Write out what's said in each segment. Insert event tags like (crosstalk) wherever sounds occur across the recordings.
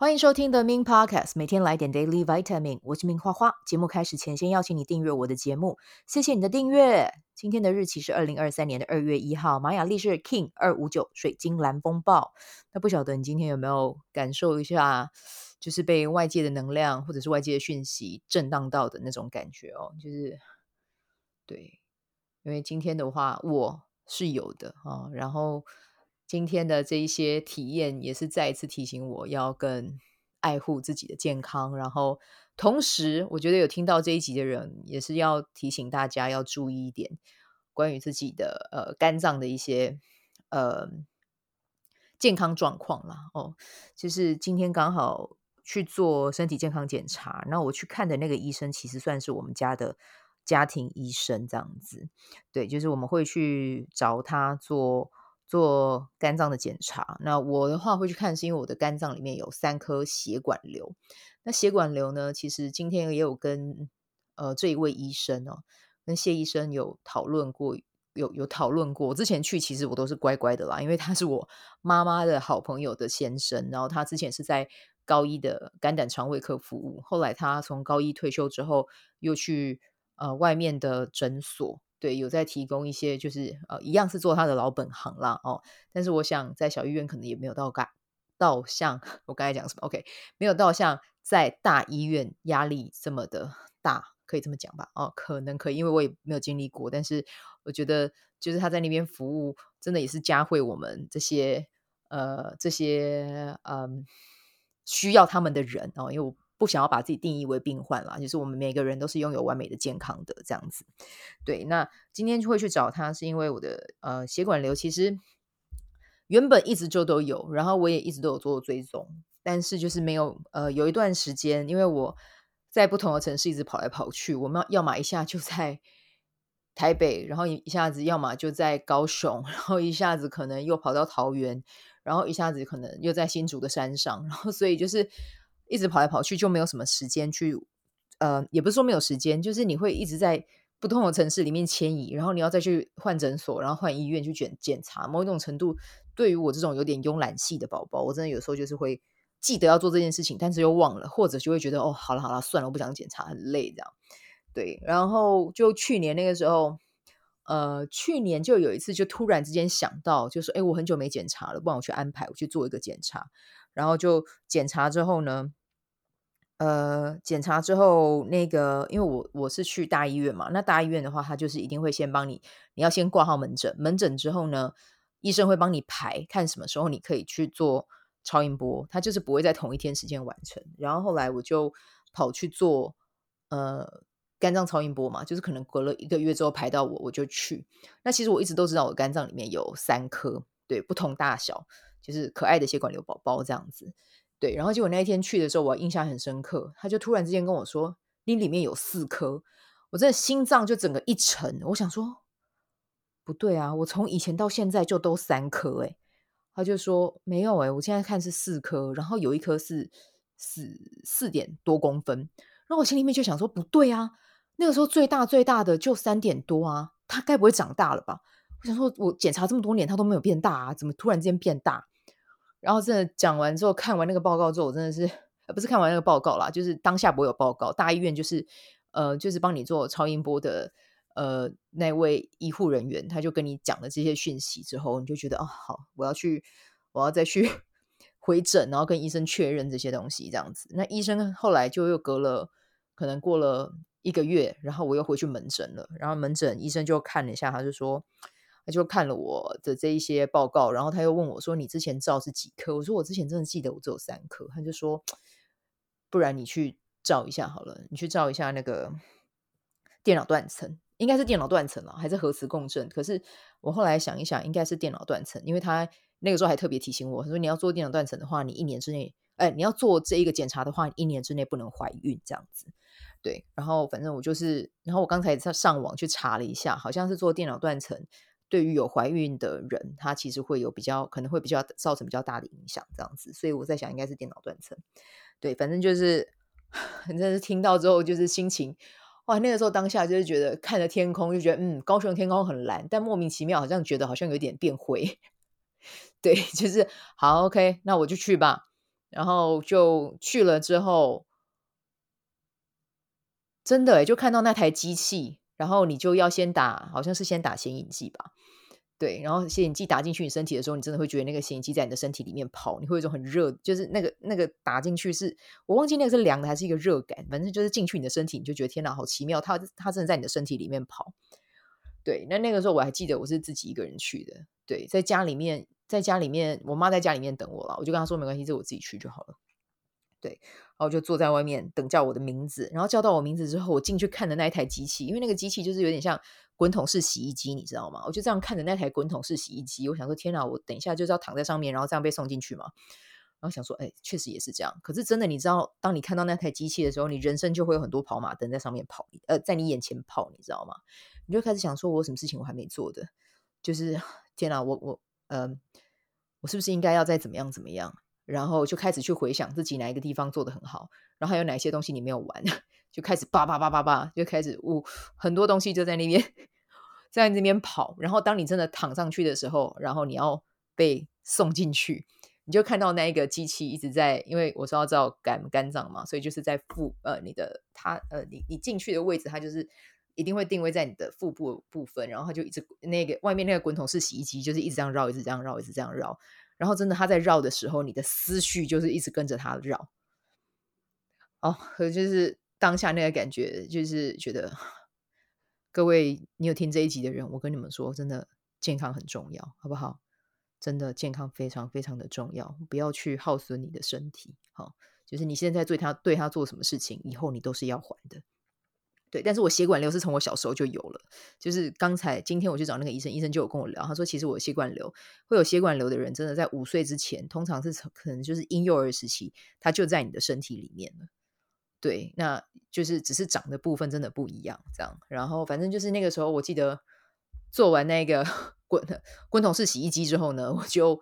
欢迎收听 The Min Podcast，每天来点 Daily Vitamin。我是 Min 花花。节目开始前，先邀请你订阅我的节目，谢谢你的订阅。今天的日期是二零二三年的二月一号，玛雅历是 King 二五九水晶蓝风暴。那不晓得你今天有没有感受一下，就是被外界的能量或者是外界的讯息震荡到的那种感觉哦？就是对，因为今天的话我是有的啊、哦，然后。今天的这一些体验也是再一次提醒我要更爱护自己的健康，然后同时，我觉得有听到这一集的人也是要提醒大家要注意一点关于自己的呃肝脏的一些呃健康状况啦。哦，就是今天刚好去做身体健康检查，那我去看的那个医生其实算是我们家的家庭医生这样子，对，就是我们会去找他做。做肝脏的检查，那我的话会去看，是因为我的肝脏里面有三颗血管瘤。那血管瘤呢，其实今天也有跟呃这一位医生哦，跟谢医生有讨论过，有有讨论过。我之前去其实我都是乖乖的啦，因为他是我妈妈的好朋友的先生，然后他之前是在高一的肝胆肠胃科服务，后来他从高一退休之后，又去呃外面的诊所。对，有在提供一些，就是呃，一样是做他的老本行啦，哦。但是我想，在小医院可能也没有到嘎到像我刚才讲什么，OK，没有到像在大医院压力这么的大，可以这么讲吧？哦，可能可以，因为我也没有经历过。但是我觉得，就是他在那边服务，真的也是加会我们这些呃这些嗯、需要他们的人哦，因为我。不想要把自己定义为病患啦，就是我们每个人都是拥有完美的健康的这样子。对，那今天就会去找他，是因为我的呃血管瘤其实原本一直就都有，然后我也一直都有做追踪，但是就是没有呃有一段时间，因为我在不同的城市一直跑来跑去，我们要么一下就在台北，然后一下子要么就在高雄，然后一下子可能又跑到桃园，然后一下子可能又在新竹的山上，然后所以就是。一直跑来跑去，就没有什么时间去，呃，也不是说没有时间，就是你会一直在不同的城市里面迁移，然后你要再去换诊所，然后换医院去检检查。某一种程度，对于我这种有点慵懒系的宝宝，我真的有时候就是会记得要做这件事情，但是又忘了，或者就会觉得哦，好了好了，算了，我不想检查，很累这样。对，然后就去年那个时候，呃，去年就有一次，就突然之间想到，就说，哎，我很久没检查了，不然我去安排我去做一个检查，然后就检查之后呢。呃，检查之后，那个因为我我是去大医院嘛，那大医院的话，他就是一定会先帮你，你要先挂号门诊，门诊之后呢，医生会帮你排，看什么时候你可以去做超音波，他就是不会在同一天时间完成。然后后来我就跑去做呃肝脏超音波嘛，就是可能隔了一个月之后排到我，我就去。那其实我一直都知道我肝脏里面有三颗，对，不同大小，就是可爱的血管瘤宝宝这样子。对，然后结果那一天去的时候，我印象很深刻。他就突然之间跟我说：“你里面有四颗。”我真的心脏就整个一沉。我想说，不对啊，我从以前到现在就都三颗诶。他就说没有诶，我现在看是四颗，然后有一颗是四四点多公分。然后我心里面就想说，不对啊，那个时候最大最大的就三点多啊，他该不会长大了吧？我想说，我检查这么多年，他都没有变大啊，怎么突然之间变大？然后真的讲完之后，看完那个报告之后，我真的是不是看完那个报告啦，就是当下不会有报告。大医院就是呃，就是帮你做超音波的呃那位医护人员，他就跟你讲了这些讯息之后，你就觉得哦，好，我要去，我要再去 (laughs) 回诊，然后跟医生确认这些东西，这样子。那医生后来就又隔了可能过了一个月，然后我又回去门诊了，然后门诊医生就看了一下，他就说。他就看了我的这一些报告，然后他又问我说：“你之前照是几颗？”我说：“我之前真的记得我只有三颗。”他就说：“不然你去照一下好了，你去照一下那个电脑断层，应该是电脑断层了，还是核磁共振？可是我后来想一想，应该是电脑断层，因为他那个时候还特别提醒我，他说：“你要做电脑断层的话，你一年之内，哎，你要做这一个检查的话，一年之内不能怀孕，这样子。”对，然后反正我就是，然后我刚才在上网去查了一下，好像是做电脑断层。对于有怀孕的人，他其实会有比较，可能会比较造成比较大的影响，这样子。所以我在想，应该是电脑断层。对，反正就是，(laughs) 真的是听到之后，就是心情哇，那个时候当下就是觉得看着天空，就觉得嗯，高雄天空很蓝，但莫名其妙好像觉得好像有点变灰。(laughs) 对，就是好，OK，那我就去吧。然后就去了之后，真的就看到那台机器，然后你就要先打，好像是先打显影剂吧。对，然后显影剂打进去你身体的时候，你真的会觉得那个显影剂在你的身体里面跑，你会有一种很热，就是那个那个打进去是，我忘记那个是凉的还是一个热感，反正就是进去你的身体，你就觉得天哪，好奇妙，它它真的在你的身体里面跑。对，那那个时候我还记得我是自己一个人去的，对，在家里面，在家里面，我妈在家里面等我了，我就跟她说没关系，这我自己去就好了。对，然后就坐在外面等叫我的名字，然后叫到我名字之后，我进去看的那一台机器，因为那个机器就是有点像。滚筒式洗衣机，你知道吗？我就这样看着那台滚筒式洗衣机，我想说：天哪！我等一下就是要躺在上面，然后这样被送进去嘛。然后想说：哎，确实也是这样。可是真的，你知道，当你看到那台机器的时候，你人生就会有很多跑马灯在上面跑，呃，在你眼前跑，你知道吗？你就开始想说：我有什么事情我还没做的？就是天哪！我我呃，我是不是应该要再怎么样怎么样？然后就开始去回想自己哪一个地方做得很好，然后还有哪些东西你没有玩。(laughs) 就开始叭叭叭叭叭，就开始呜，很多东西就在那边，在那边跑。然后当你真的躺上去的时候，然后你要被送进去，你就看到那一个机器一直在，因为我是要知道肝肝脏嘛，所以就是在腹呃你的它呃你你进去的位置，它就是一定会定位在你的腹部部分，然后它就一直那个外面那个滚筒式洗衣机就是一直这样绕，一直这样绕，一直这样绕。然后真的他在绕的时候，你的思绪就是一直跟着他绕。哦，可就是。当下那个感觉，就是觉得各位，你有听这一集的人，我跟你们说，真的健康很重要，好不好？真的健康非常非常的重要，不要去耗损你的身体。好，就是你现在对他对他做什么事情，以后你都是要还的。对，但是我血管瘤是从我小时候就有了，就是刚才今天我去找那个医生，医生就有跟我聊，他说其实我血管瘤会有血管瘤的人，真的在五岁之前，通常是可能就是婴幼儿时期，他就在你的身体里面了。对，那就是只是长的部分真的不一样，这样。然后反正就是那个时候，我记得做完那个 (laughs) 滚滚筒式洗衣机之后呢，我就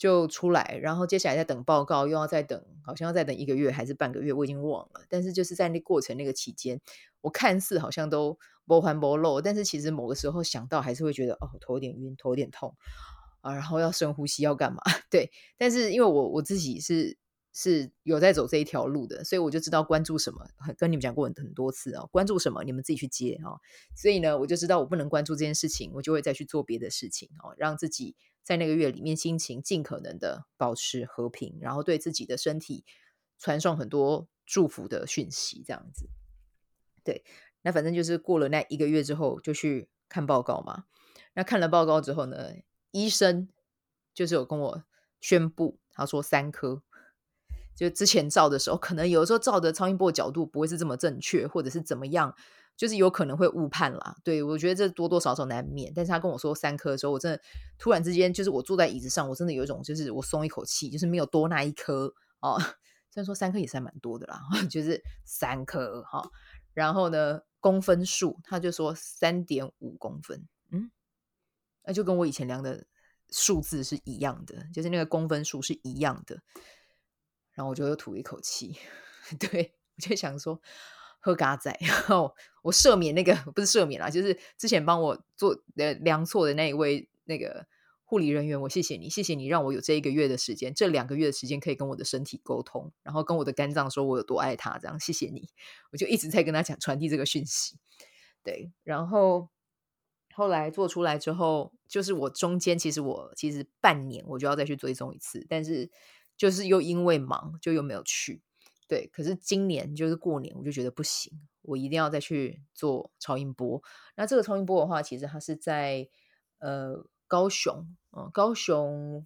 就出来，然后接下来再等报告，又要再等，好像要再等一个月还是半个月，我已经忘了。但是就是在那过程那个期间，我看似好像都不欢不乐，但是其实某个时候想到还是会觉得哦，头有点晕，头有点痛啊，然后要深呼吸，要干嘛？(laughs) 对，但是因为我我自己是。是有在走这一条路的，所以我就知道关注什么，跟你们讲过很多次啊，关注什么你们自己去接啊。所以呢，我就知道我不能关注这件事情，我就会再去做别的事情哦，让自己在那个月里面心情尽可能的保持和平，然后对自己的身体传送很多祝福的讯息，这样子。对，那反正就是过了那一个月之后，就去看报告嘛。那看了报告之后呢，医生就是有跟我宣布，他说三颗。就之前照的时候，可能有的时候照的超音波角度不会是这么正确，或者是怎么样，就是有可能会误判啦。对，我觉得这多多少少难免。但是他跟我说三颗的时候，我真的突然之间，就是我坐在椅子上，我真的有一种就是我松一口气，就是没有多那一颗哦。(laughs) 虽然说三颗也是还蛮多的啦，(laughs) 就是三颗哈、然后呢，公分数他就说三点五公分，嗯，那就跟我以前量的数字是一样的，就是那个公分数是一样的。然后我就又吐一口气，(laughs) 对，我就想说喝咖仔，(laughs) 然后我赦免那个 (laughs) 不是赦免啦，就是之前帮我做的量错的那一位那个护理人员，我谢谢你，谢谢你让我有这一个月的时间，这两个月的时间可以跟我的身体沟通，然后跟我的肝脏说我有多爱他，这样谢谢你，我就一直在跟他讲传递这个讯息，对，然后后来做出来之后，就是我中间其实我其实半年我就要再去追踪一次，但是。就是又因为忙，就又没有去。对，可是今年就是过年，我就觉得不行，我一定要再去做超音波。那这个超音波的话，其实它是在呃高雄，嗯、高雄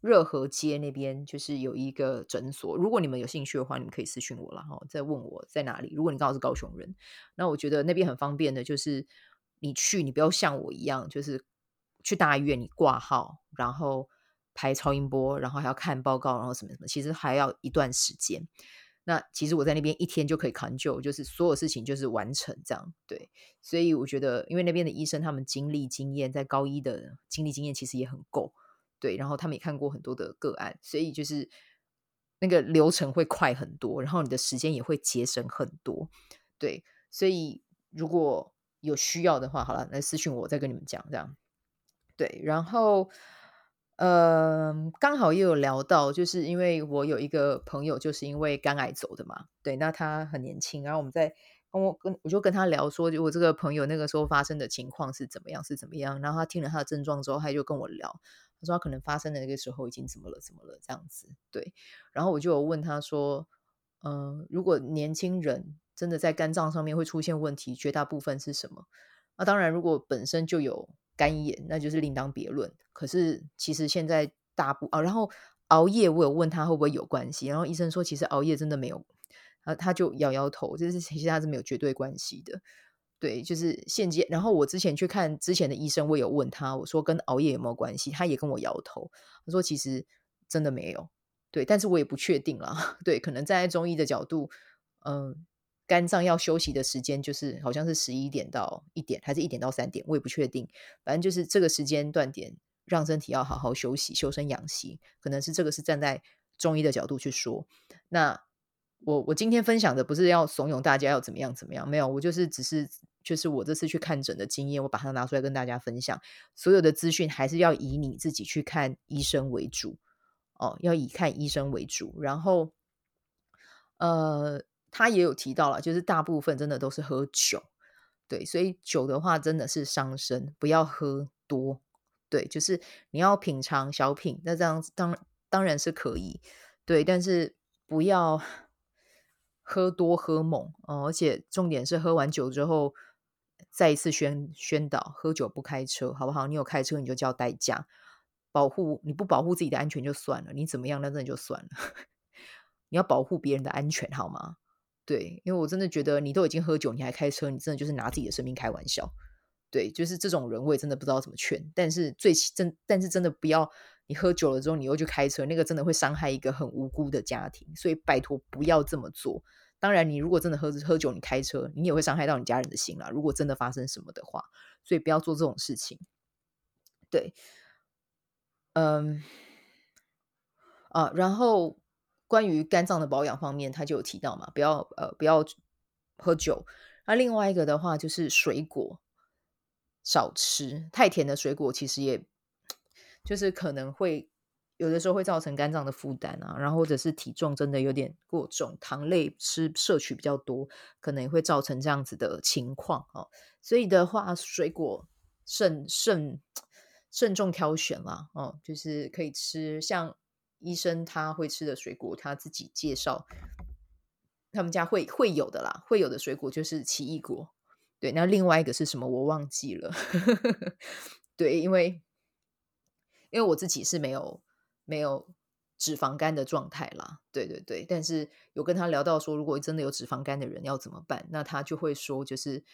热河街那边，就是有一个诊所。如果你们有兴趣的话，你们可以私讯我了哈，再问我在哪里。如果你刚好是高雄人，那我觉得那边很方便的，就是你去，你不要像我一样，就是去大医院你挂号，然后。拍超音波，然后还要看报告，然后什么什么，其实还要一段时间。那其实我在那边一天就可以扛就，就是所有事情就是完成这样。对，所以我觉得，因为那边的医生他们经历经验，在高一的经历经验其实也很够。对，然后他们也看过很多的个案，所以就是那个流程会快很多，然后你的时间也会节省很多。对，所以如果有需要的话，好了，来私讯我，再跟你们讲这样。对，然后。呃，刚好也有聊到，就是因为我有一个朋友，就是因为肝癌走的嘛。对，那他很年轻，然后我们在跟我跟我就跟他聊说，我这个朋友那个时候发生的情况是怎么样，是怎么样。然后他听了他的症状之后，他就跟我聊，他说他可能发生的那个时候已经怎么了，怎么了这样子。对，然后我就有问他说，嗯、如果年轻人真的在肝脏上面会出现问题，绝大部分是什么？那当然，如果本身就有。肝炎那就是另当别论。可是其实现在大部啊，然后熬夜我有问他会不会有关系，然后医生说其实熬夜真的没有，他他就摇摇头，就是其实他是没有绝对关系的。对，就是现阶。然后我之前去看之前的医生，我有问他，我说跟熬夜有没有关系，他也跟我摇头，他说其实真的没有。对，但是我也不确定啦。(laughs) 对，可能站在中医的角度，嗯。肝脏要休息的时间就是好像是十一点到一点，还是一点到三点，我也不确定。反正就是这个时间段点，让身体要好好休息、修身养息。可能是这个是站在中医的角度去说。那我我今天分享的不是要怂恿大家要怎么样怎么样，没有，我就是只是就是我这次去看诊的经验，我把它拿出来跟大家分享。所有的资讯还是要以你自己去看医生为主哦，要以看医生为主。然后，呃。他也有提到了，就是大部分真的都是喝酒，对，所以酒的话真的是伤身，不要喝多，对，就是你要品尝小品，那这样当当然是可以，对，但是不要 (laughs) 喝多喝猛哦，而且重点是喝完酒之后再一次宣宣导，喝酒不开车，好不好？你有开车你就叫代驾，保护你不保护自己的安全就算了，你怎么样那真的就算了，(laughs) 你要保护别人的安全好吗？对，因为我真的觉得你都已经喝酒，你还开车，你真的就是拿自己的生命开玩笑。对，就是这种人，我也真的不知道怎么劝。但是最真，但是真的不要你喝酒了之后，你又去开车，那个真的会伤害一个很无辜的家庭。所以拜托不要这么做。当然，你如果真的喝喝酒，你开车，你也会伤害到你家人的心啦。如果真的发生什么的话，所以不要做这种事情。对，嗯，啊，然后。关于肝脏的保养方面，他就有提到嘛，不要呃不要喝酒。那另外一个的话就是水果少吃，太甜的水果其实也就是可能会有的时候会造成肝脏的负担啊，然后或者是体重真的有点过重，糖类吃摄取比较多，可能也会造成这样子的情况哦。所以的话，水果慎慎 (tsk) 慎重挑选啦，哦，就是可以吃像。医生他会吃的水果，他自己介绍，他们家会会有的啦，会有的水果就是奇异果。对，那另外一个是什么？我忘记了。(laughs) 对，因为因为我自己是没有没有脂肪肝的状态啦。对对对，但是有跟他聊到说，如果真的有脂肪肝的人要怎么办？那他就会说，就是。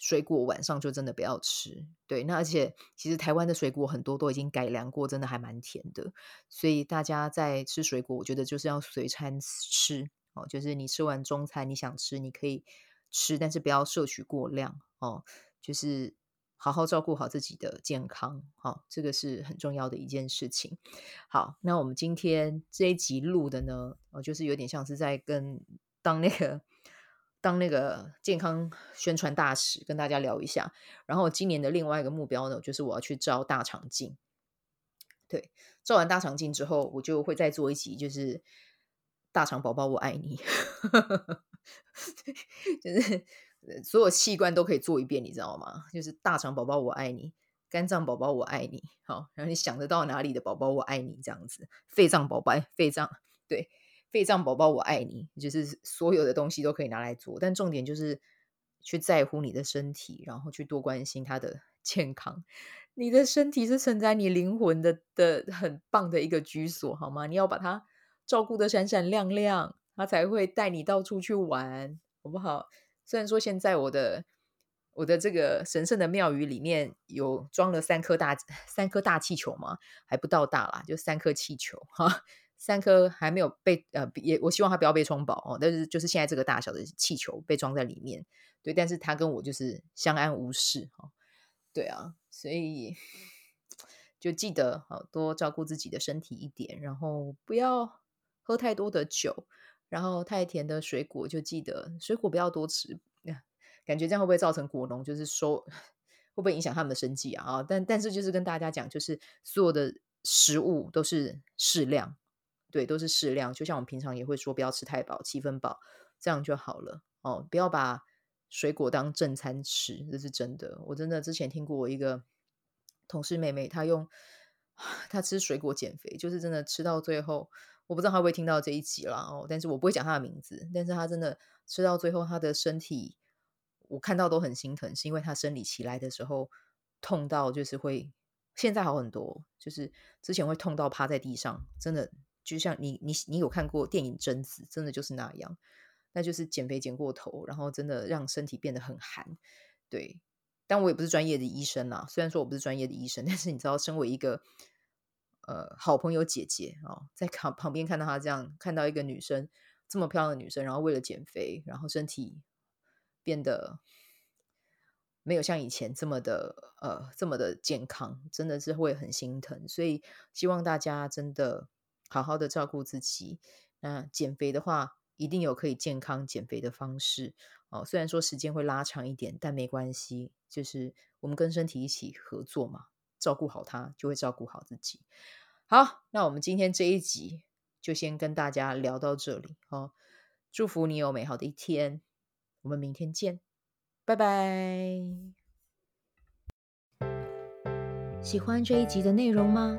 水果晚上就真的不要吃，对，那而且其实台湾的水果很多都已经改良过，真的还蛮甜的，所以大家在吃水果，我觉得就是要随餐吃哦，就是你吃完中餐你想吃你可以吃，但是不要摄取过量哦，就是好好照顾好自己的健康，哦，这个是很重要的一件事情。好，那我们今天这一集录的呢，哦，就是有点像是在跟当那个。当那个健康宣传大使跟大家聊一下，然后今年的另外一个目标呢，就是我要去照大肠镜。对，照完大肠镜之后，我就会再做一集，就是大肠宝宝我爱你，(laughs) 就是所有器官都可以做一遍，你知道吗？就是大肠宝宝我爱你，肝脏宝宝我爱你，好，然后你想得到哪里的宝宝我爱你这样子，肺脏宝宝，肺脏，对。肺脏宝宝，我爱你，就是所有的东西都可以拿来做，但重点就是去在乎你的身体，然后去多关心他的 (laughs) 健康。你的身体是承载你灵魂的的很棒的一个居所，好吗？你要把它照顾得闪闪亮亮，它才会带你到处去玩，好不好？虽然说现在我的我的这个神圣的庙宇里面有装了三颗大 (laughs) 三颗大气球嘛，还不到大啦，就三颗气球哈。三颗还没有被呃，也我希望它不要被充饱哦。但是就是现在这个大小的气球被装在里面，对，但是它跟我就是相安无事哈。对啊，所以就记得好多照顾自己的身体一点，然后不要喝太多的酒，然后太甜的水果就记得水果不要多吃。感觉这样会不会造成果农就是说会不会影响他们的生计啊？啊，但但是就是跟大家讲，就是所有的。食物都是适量，对，都是适量。就像我们平常也会说，不要吃太饱，七分饱，这样就好了哦。不要把水果当正餐吃，这是真的。我真的之前听过我一个同事妹妹，她用 (sighs) 她吃水果减肥，就是真的吃到最后，我不知道她会不会听到这一集了哦。但是我不会讲她的名字，但是她真的吃到最后，她的身体我看到都很心疼，是因为她生理期来的时候痛到就是会。现在好很多，就是之前会痛到趴在地上，真的就像你你你有看过电影《贞子》，真的就是那样，那就是减肥减过头，然后真的让身体变得很寒。对，但我也不是专业的医生啊，虽然说我不是专业的医生，(laughs) 但是你知道，身为一个呃好朋友姐姐啊、哦，在旁旁边看到她这样，看到一个女生这么漂亮的女生，然后为了减肥，然后身体变得。没有像以前这么的呃这么的健康，真的是会很心疼。所以希望大家真的好好的照顾自己。那减肥的话，一定有可以健康减肥的方式哦。虽然说时间会拉长一点，但没关系，就是我们跟身体一起合作嘛，照顾好它，就会照顾好自己。好，那我们今天这一集就先跟大家聊到这里哦。祝福你有美好的一天，我们明天见。拜拜！喜欢这一集的内容吗？